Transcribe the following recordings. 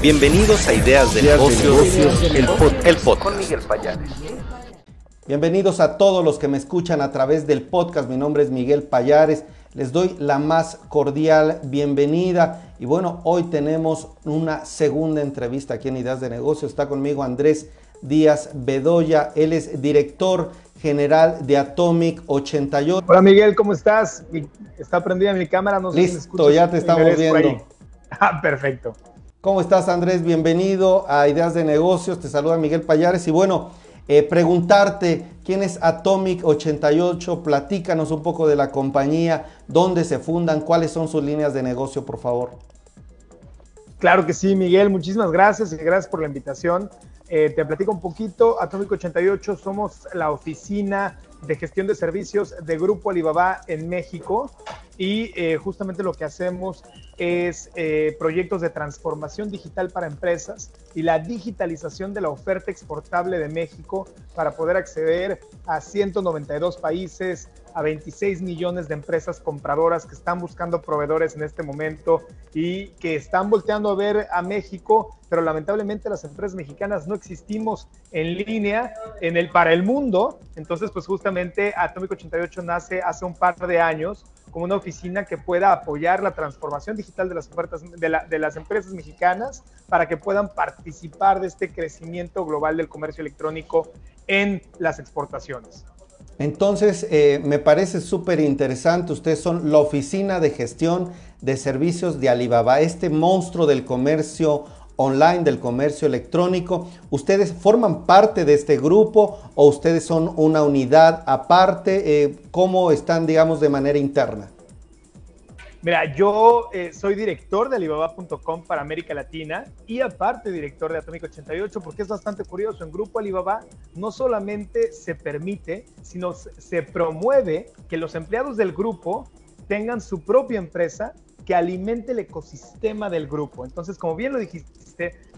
Bienvenidos a Ideas de Negocios, el, podcast. Con Miguel Payares. Bienvenidos a todos los que me escuchan a través del podcast. Mi nombre es Miguel Payares. Les doy la más cordial bienvenida. Y bueno, hoy tenemos una segunda entrevista aquí en Ideas de Negocios. Está conmigo Andrés Díaz Bedoya. Él es director general de Atomic 88. Hola Miguel, ¿cómo estás? Está prendida mi cámara, no sé Listo, ya te estamos viendo. Ah, perfecto. ¿Cómo estás, Andrés? Bienvenido a Ideas de Negocios. Te saluda Miguel Payares. Y bueno, eh, preguntarte quién es Atomic 88. Platícanos un poco de la compañía, dónde se fundan, cuáles son sus líneas de negocio, por favor. Claro que sí, Miguel. Muchísimas gracias y gracias por la invitación. Eh, te platico un poquito. Atomic 88 somos la oficina de gestión de servicios de Grupo Alibaba en México y eh, justamente lo que hacemos es eh, proyectos de transformación digital para empresas y la digitalización de la oferta exportable de México para poder acceder a 192 países, a 26 millones de empresas compradoras que están buscando proveedores en este momento y que están volteando a ver a México, pero lamentablemente las empresas mexicanas no existimos en línea en el, para el mundo. Entonces, pues justamente Atomic 88 nace hace un par de años como una oficina que pueda apoyar la transformación digital de las ofertas de, las empresas mexicanas para que puedan participar de este crecimiento global del comercio electrónico en las exportaciones. Entonces, eh, me parece súper interesante. Ustedes son la oficina de gestión de servicios de Alibaba, este monstruo del comercio online, del comercio electrónico. ¿Ustedes forman parte de este grupo o ustedes son una unidad aparte? Eh, ¿Cómo están, digamos, de manera interna? Mira, yo eh, soy director de Alibaba.com para América Latina y aparte director de Atomic 88 porque es bastante curioso. En Grupo Alibaba no solamente se permite, sino se promueve que los empleados del grupo tengan su propia empresa que alimente el ecosistema del grupo. Entonces, como bien lo dijiste,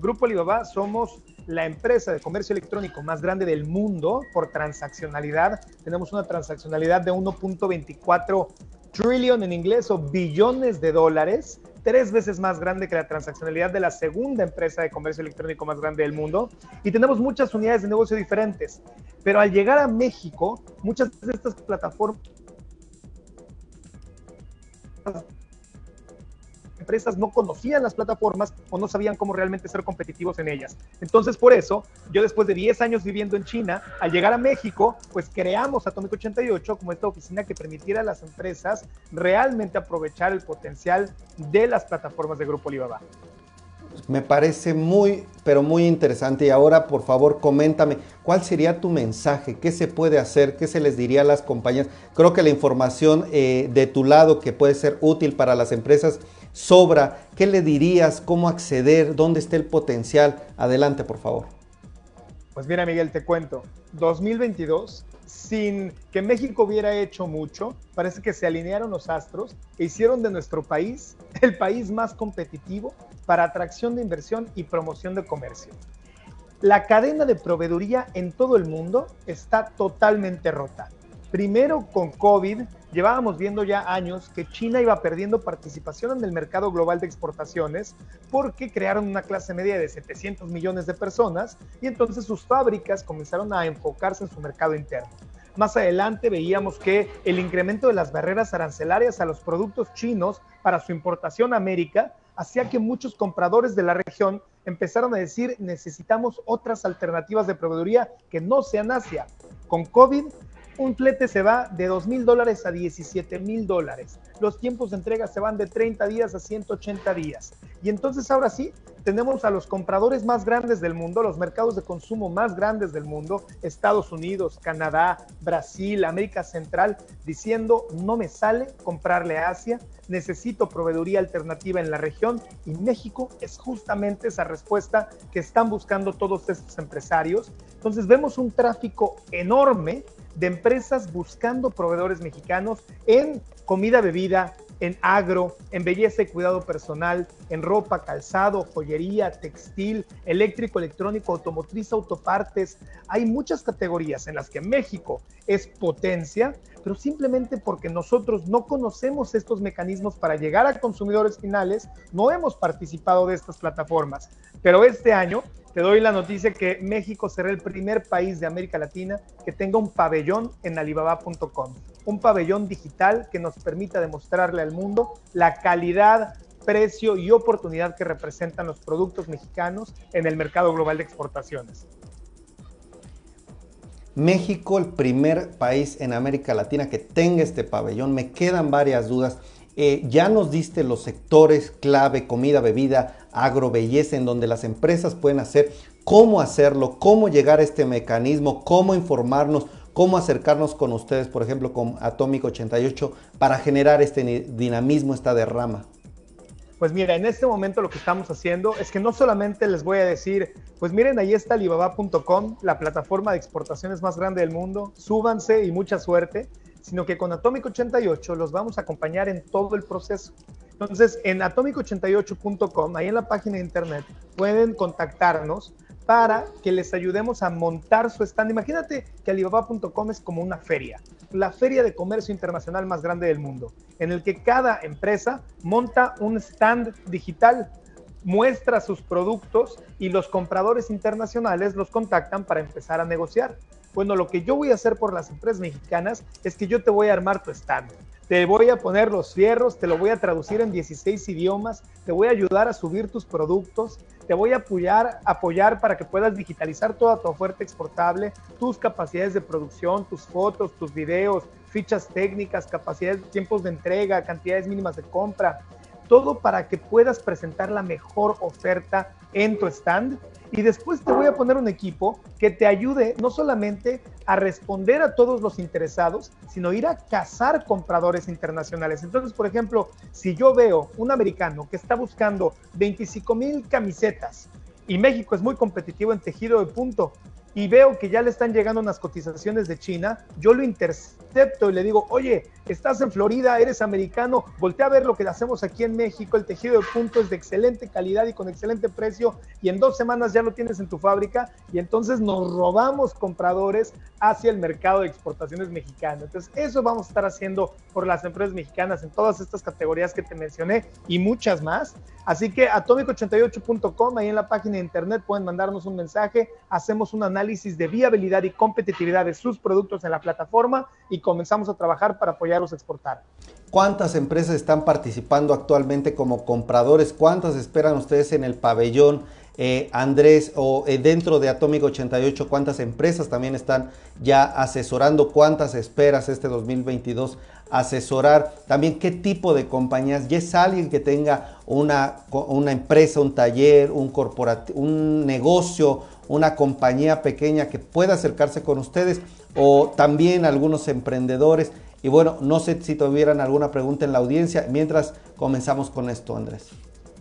Grupo Alibaba somos la empresa de comercio electrónico más grande del mundo por transaccionalidad. Tenemos una transaccionalidad de 1.24 trillion en inglés o billones de dólares, tres veces más grande que la transaccionalidad de la segunda empresa de comercio electrónico más grande del mundo. Y tenemos muchas unidades de negocio diferentes. Pero al llegar a México, muchas de estas plataformas empresas no conocían las plataformas o no sabían cómo realmente ser competitivos en ellas. Entonces, por eso, yo después de 10 años viviendo en China, al llegar a México, pues creamos Atomic 88 como esta oficina que permitiera a las empresas realmente aprovechar el potencial de las plataformas de Grupo Alibaba. Me parece muy, pero muy interesante. Y ahora, por favor, coméntame, ¿cuál sería tu mensaje? ¿Qué se puede hacer? ¿Qué se les diría a las compañías? Creo que la información eh, de tu lado que puede ser útil para las empresas sobra. ¿Qué le dirías? ¿Cómo acceder? ¿Dónde está el potencial? Adelante, por favor. Pues mira, Miguel, te cuento. 2022, sin que México hubiera hecho mucho, parece que se alinearon los astros e hicieron de nuestro país el país más competitivo para atracción de inversión y promoción de comercio. La cadena de proveeduría en todo el mundo está totalmente rota. Primero con COVID, llevábamos viendo ya años que China iba perdiendo participación en el mercado global de exportaciones porque crearon una clase media de 700 millones de personas y entonces sus fábricas comenzaron a enfocarse en su mercado interno. Más adelante veíamos que el incremento de las barreras arancelarias a los productos chinos para su importación a América hacía que muchos compradores de la región empezaron a decir necesitamos otras alternativas de proveeduría que no sean Asia. Con COVID un flete se va de 2 mil dólares a 17 mil dólares. Los tiempos de entrega se van de 30 días a 180 días. Y entonces ahora sí, tenemos a los compradores más grandes del mundo, los mercados de consumo más grandes del mundo, Estados Unidos, Canadá, Brasil, América Central, diciendo, no me sale comprarle a Asia, necesito proveeduría alternativa en la región y México es justamente esa respuesta que están buscando todos estos empresarios. Entonces vemos un tráfico enorme de empresas buscando proveedores mexicanos en comida, bebida, en agro, en belleza y cuidado personal, en ropa, calzado, joyería, textil, eléctrico, electrónico, automotriz, autopartes. Hay muchas categorías en las que México es potencia, pero simplemente porque nosotros no conocemos estos mecanismos para llegar a consumidores finales, no hemos participado de estas plataformas. Pero este año te doy la noticia que México será el primer país de América Latina que tenga un pabellón en alibaba.com, un pabellón digital que nos permita demostrarle al mundo la calidad, precio y oportunidad que representan los productos mexicanos en el mercado global de exportaciones. México, el primer país en América Latina que tenga este pabellón. Me quedan varias dudas. Eh, ya nos diste los sectores clave, comida, bebida, agro, belleza, en donde las empresas pueden hacer, cómo hacerlo, cómo llegar a este mecanismo, cómo informarnos, cómo acercarnos con ustedes, por ejemplo, con Atómico 88, para generar este dinamismo, esta derrama. Pues mira, en este momento lo que estamos haciendo es que no solamente les voy a decir, pues miren, ahí está alibaba.com, la plataforma de exportaciones más grande del mundo, súbanse y mucha suerte, sino que con Atomic 88 los vamos a acompañar en todo el proceso. Entonces, en atomic88.com, ahí en la página de internet, pueden contactarnos para que les ayudemos a montar su stand. Imagínate que alibaba.com es como una feria, la feria de comercio internacional más grande del mundo, en el que cada empresa monta un stand digital, muestra sus productos y los compradores internacionales los contactan para empezar a negociar. Bueno, lo que yo voy a hacer por las empresas mexicanas es que yo te voy a armar tu stand. Te voy a poner los fierros, te lo voy a traducir en 16 idiomas, te voy a ayudar a subir tus productos, te voy a apoyar, apoyar para que puedas digitalizar toda tu oferta exportable, tus capacidades de producción, tus fotos, tus videos, fichas técnicas, capacidades, tiempos de entrega, cantidades mínimas de compra, todo para que puedas presentar la mejor oferta en tu stand y después te voy a poner un equipo que te ayude no solamente a responder a todos los interesados, sino ir a cazar compradores internacionales. Entonces, por ejemplo, si yo veo un americano que está buscando 25 mil camisetas y México es muy competitivo en tejido de punto, y veo que ya le están llegando unas cotizaciones de China, yo lo intercepto y le digo, oye, estás en Florida, eres americano, voltea a ver lo que hacemos aquí en México, el tejido de punto es de excelente calidad y con excelente precio y en dos semanas ya lo tienes en tu fábrica y entonces nos robamos compradores hacia el mercado de exportaciones mexicano. Entonces eso vamos a estar haciendo por las empresas mexicanas en todas estas categorías que te mencioné y muchas más. Así que atomic88.com, ahí en la página de internet pueden mandarnos un mensaje, hacemos un análisis de viabilidad y competitividad de sus productos en la plataforma y comenzamos a trabajar para apoyarlos a exportar. ¿Cuántas empresas están participando actualmente como compradores? ¿Cuántas esperan ustedes en el pabellón? Eh, Andrés, o eh, dentro de Atomic 88, ¿cuántas empresas también están ya asesorando? ¿Cuántas esperas este 2022 asesorar? También, ¿qué tipo de compañías? ¿Ya es alguien que tenga una, una empresa, un taller, un, un negocio, una compañía pequeña que pueda acercarse con ustedes? ¿O también algunos emprendedores? Y bueno, no sé si tuvieran alguna pregunta en la audiencia mientras comenzamos con esto, Andrés.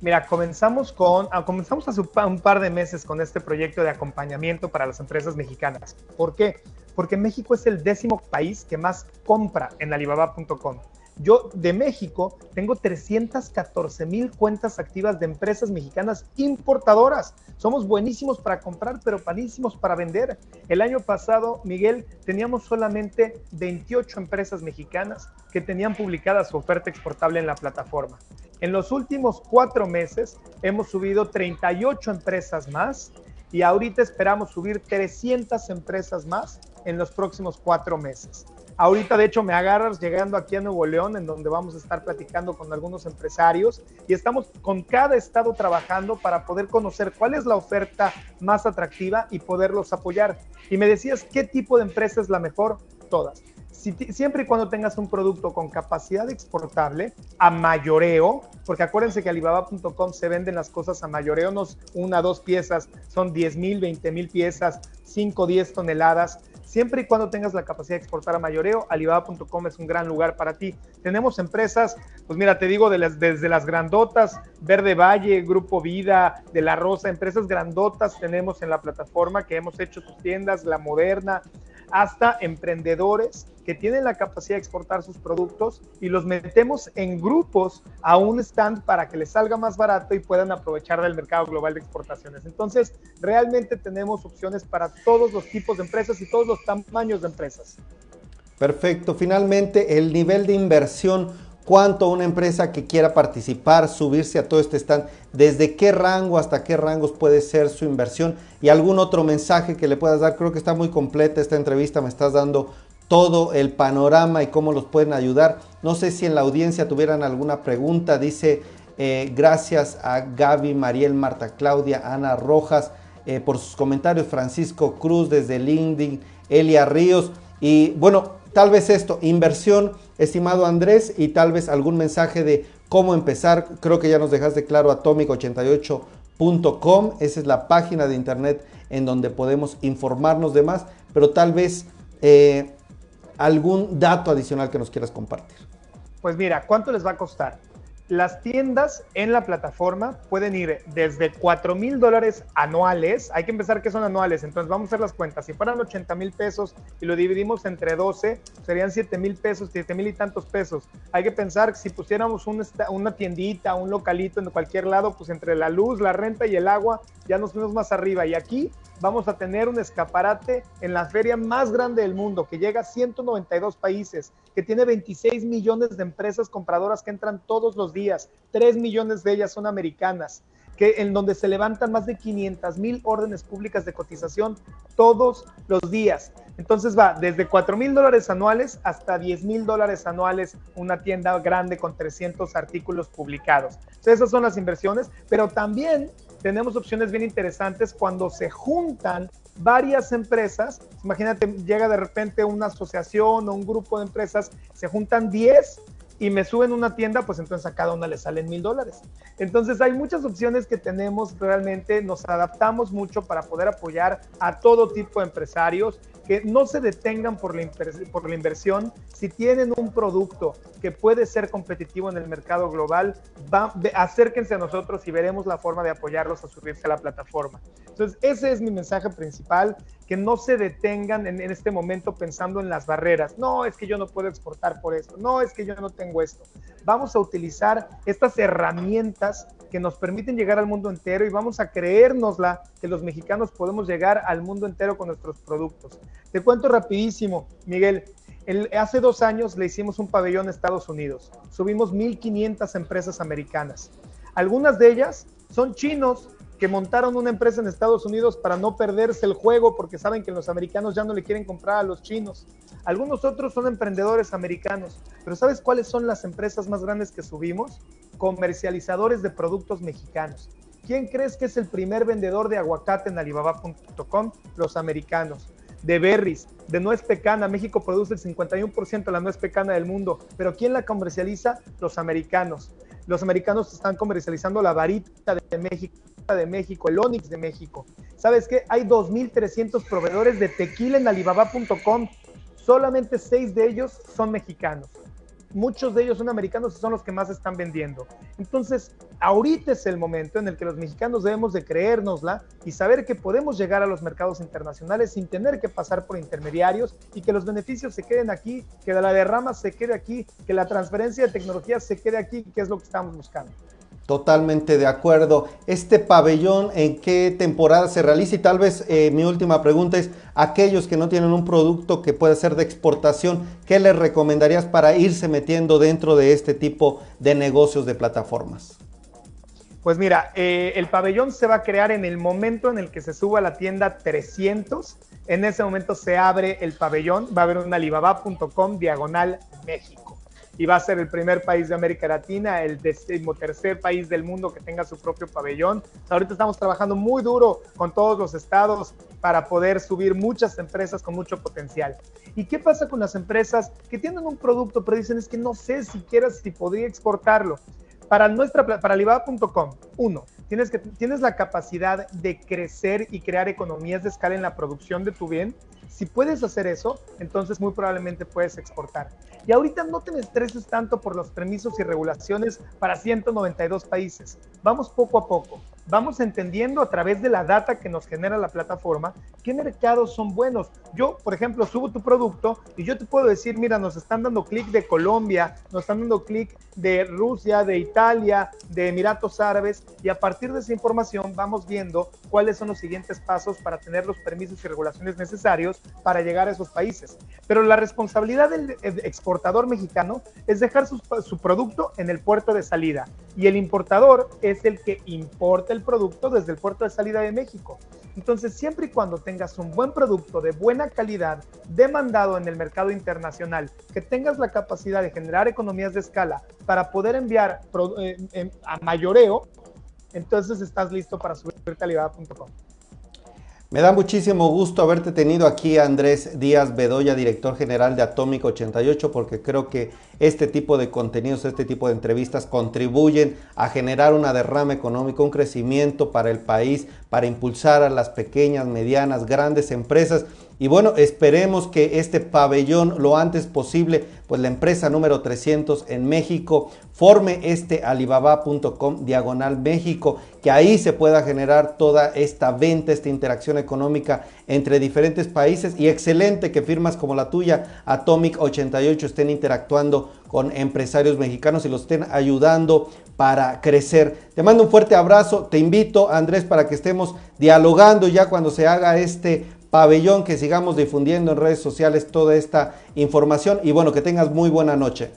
Mira, comenzamos con, ah, comenzamos hace un par de meses con este proyecto de acompañamiento para las empresas mexicanas. ¿Por qué? Porque México es el décimo país que más compra en alibaba.com. Yo de México tengo 314 mil cuentas activas de empresas mexicanas importadoras. Somos buenísimos para comprar, pero malísimos para vender. El año pasado, Miguel, teníamos solamente 28 empresas mexicanas que tenían publicada su oferta exportable en la plataforma. En los últimos cuatro meses hemos subido 38 empresas más y ahorita esperamos subir 300 empresas más en los próximos cuatro meses. Ahorita, de hecho, me agarras llegando aquí a Nuevo León, en donde vamos a estar platicando con algunos empresarios y estamos con cada estado trabajando para poder conocer cuál es la oferta más atractiva y poderlos apoyar. Y me decías, ¿qué tipo de empresa es la mejor? Todas siempre y cuando tengas un producto con capacidad exportable a mayoreo, porque acuérdense que Alibaba.com se venden las cosas a mayoreo, no una, dos piezas, son 10 mil, 20 mil piezas, 5, 10 toneladas. Siempre y cuando tengas la capacidad de exportar a mayoreo, Alibaba.com es un gran lugar para ti. Tenemos empresas, pues mira, te digo, desde las grandotas, Verde Valle, Grupo Vida, de La Rosa, empresas grandotas tenemos en la plataforma que hemos hecho sus tiendas, La Moderna, hasta emprendedores que tienen la capacidad de exportar sus productos y los metemos en grupos a un stand para que les salga más barato y puedan aprovechar del mercado global de exportaciones. Entonces, realmente tenemos opciones para todos los tipos de empresas y todos los tamaños de empresas. Perfecto. Finalmente, el nivel de inversión, cuánto una empresa que quiera participar, subirse a todo este stand, desde qué rango hasta qué rangos puede ser su inversión y algún otro mensaje que le puedas dar. Creo que está muy completa esta entrevista, me estás dando todo el panorama y cómo los pueden ayudar. No sé si en la audiencia tuvieran alguna pregunta. Dice eh, gracias a Gaby, Mariel, Marta Claudia, Ana Rojas eh, por sus comentarios. Francisco Cruz desde LinkedIn, Elia Ríos. Y bueno, tal vez esto, inversión, estimado Andrés, y tal vez algún mensaje de cómo empezar. Creo que ya nos dejaste claro atomic88.com. Esa es la página de internet en donde podemos informarnos de más, pero tal vez... Eh, algún dato adicional que nos quieras compartir. Pues mira, ¿cuánto les va a costar? Las tiendas en la plataforma pueden ir desde 4 mil dólares anuales. Hay que empezar que son anuales, entonces vamos a hacer las cuentas. Si fueran 80 mil pesos y lo dividimos entre 12, serían 7 mil pesos, 7 mil y tantos pesos. Hay que pensar que si pusiéramos una tiendita, un localito en cualquier lado, pues entre la luz, la renta y el agua, ya nos fuimos más arriba. Y aquí vamos a tener un escaparate en la feria más grande del mundo, que llega a 192 países, que tiene 26 millones de empresas compradoras que entran todos los días, 3 millones de ellas son americanas, que en donde se levantan más de 500 mil órdenes públicas de cotización todos los días. Entonces va desde 4 mil dólares anuales hasta 10 mil dólares anuales una tienda grande con 300 artículos publicados. Esas son las inversiones, pero también tenemos opciones bien interesantes cuando se juntan varias empresas. Imagínate, llega de repente una asociación o un grupo de empresas, se juntan 10 y me suben una tienda, pues entonces a cada una le salen mil dólares. Entonces hay muchas opciones que tenemos realmente, nos adaptamos mucho para poder apoyar a todo tipo de empresarios que no se detengan por la, por la inversión. Si tienen un producto que puede ser competitivo en el mercado global, acérquense a nosotros y veremos la forma de apoyarlos a subirse a la plataforma. Entonces, ese es mi mensaje principal, que no se detengan en, en este momento pensando en las barreras. No, es que yo no puedo exportar por esto. No, es que yo no tengo esto. Vamos a utilizar estas herramientas que nos permiten llegar al mundo entero y vamos a creérnosla que los mexicanos podemos llegar al mundo entero con nuestros productos. Te cuento rapidísimo, Miguel. hace dos años le hicimos un pabellón a Estados Unidos. Subimos 1.500 empresas americanas. Algunas de ellas son chinos que montaron una empresa en Estados Unidos para no perderse el juego porque saben que los americanos ya no le quieren comprar a los chinos. Algunos otros son emprendedores americanos. Pero ¿sabes cuáles son las empresas más grandes que subimos? comercializadores de productos mexicanos. ¿Quién crees que es el primer vendedor de aguacate en alibaba.com? Los americanos. De berries, de nuez pecana. México produce el 51% de la nuez pecana del mundo. Pero ¿quién la comercializa? Los americanos. Los americanos están comercializando la varita de México, el Onix de México. ¿Sabes qué? Hay 2.300 proveedores de tequila en alibaba.com. Solamente seis de ellos son mexicanos muchos de ellos son americanos y son los que más están vendiendo. Entonces, ahorita es el momento en el que los mexicanos debemos de creérnosla y saber que podemos llegar a los mercados internacionales sin tener que pasar por intermediarios y que los beneficios se queden aquí, que la derrama se quede aquí, que la transferencia de tecnología se quede aquí, que es lo que estamos buscando. Totalmente de acuerdo. Este pabellón, ¿en qué temporada se realiza? Y tal vez eh, mi última pregunta es, aquellos que no tienen un producto que pueda ser de exportación, ¿qué les recomendarías para irse metiendo dentro de este tipo de negocios de plataformas? Pues mira, eh, el pabellón se va a crear en el momento en el que se suba a la tienda 300. En ese momento se abre el pabellón, va a haber un alibaba.com diagonal México y va a ser el primer país de América Latina, el decimotercer país del mundo que tenga su propio pabellón. Ahorita estamos trabajando muy duro con todos los estados para poder subir muchas empresas con mucho potencial. ¿Y qué pasa con las empresas que tienen un producto pero dicen es que no sé siquiera si podría exportarlo? Para nuestra para uno, tienes que tienes la capacidad de crecer y crear economías de escala en la producción de tu bien si puedes hacer eso, entonces muy probablemente puedes exportar. Y ahorita no te estreses tanto por los permisos y regulaciones para 192 países. Vamos poco a poco. Vamos entendiendo a través de la data que nos genera la plataforma qué mercados son buenos. Yo, por ejemplo, subo tu producto y yo te puedo decir, mira, nos están dando clic de Colombia, nos están dando clic de Rusia, de Italia, de Emiratos Árabes y a partir de esa información vamos viendo cuáles son los siguientes pasos para tener los permisos y regulaciones necesarios para llegar a esos países. Pero la responsabilidad del exportador mexicano es dejar su, su producto en el puerto de salida y el importador es el que importa el producto desde el puerto de salida de México. Entonces, siempre y cuando tengas un buen producto de buena calidad, demandado en el mercado internacional, que tengas la capacidad de generar economías de escala para poder enviar eh, a mayoreo, entonces estás listo para subir calidad.com. Me da muchísimo gusto haberte tenido aquí, Andrés Díaz Bedoya, director general de Atómico 88, porque creo que este tipo de contenidos, este tipo de entrevistas contribuyen a generar una derrama económica, un crecimiento para el país, para impulsar a las pequeñas, medianas, grandes empresas. Y bueno, esperemos que este pabellón lo antes posible, pues la empresa número 300 en México forme este alibaba.com diagonal México, que ahí se pueda generar toda esta venta, esta interacción económica entre diferentes países y excelente que firmas como la tuya, Atomic 88, estén interactuando con empresarios mexicanos y los estén ayudando para crecer. Te mando un fuerte abrazo, te invito Andrés para que estemos dialogando ya cuando se haga este pabellón, que sigamos difundiendo en redes sociales toda esta información y bueno, que tengas muy buena noche.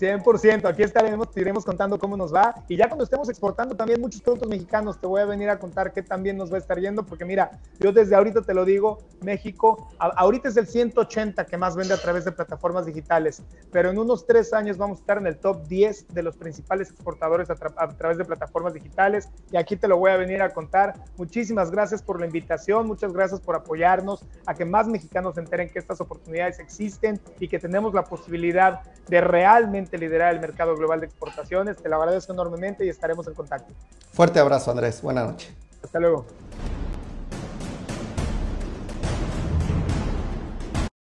100%, aquí estaremos, te iremos contando cómo nos va. Y ya cuando estemos exportando también muchos productos mexicanos, te voy a venir a contar qué también nos va a estar yendo, porque mira, yo desde ahorita te lo digo, México, ahorita es el 180 que más vende a través de plataformas digitales, pero en unos tres años vamos a estar en el top 10 de los principales exportadores a, a través de plataformas digitales. Y aquí te lo voy a venir a contar. Muchísimas gracias por la invitación, muchas gracias por apoyarnos, a que más mexicanos se enteren que estas oportunidades existen y que tenemos la posibilidad de realmente liderar el mercado global de exportaciones. Te lo agradezco enormemente y estaremos en contacto. Fuerte abrazo, Andrés. Buenas noches. Hasta luego.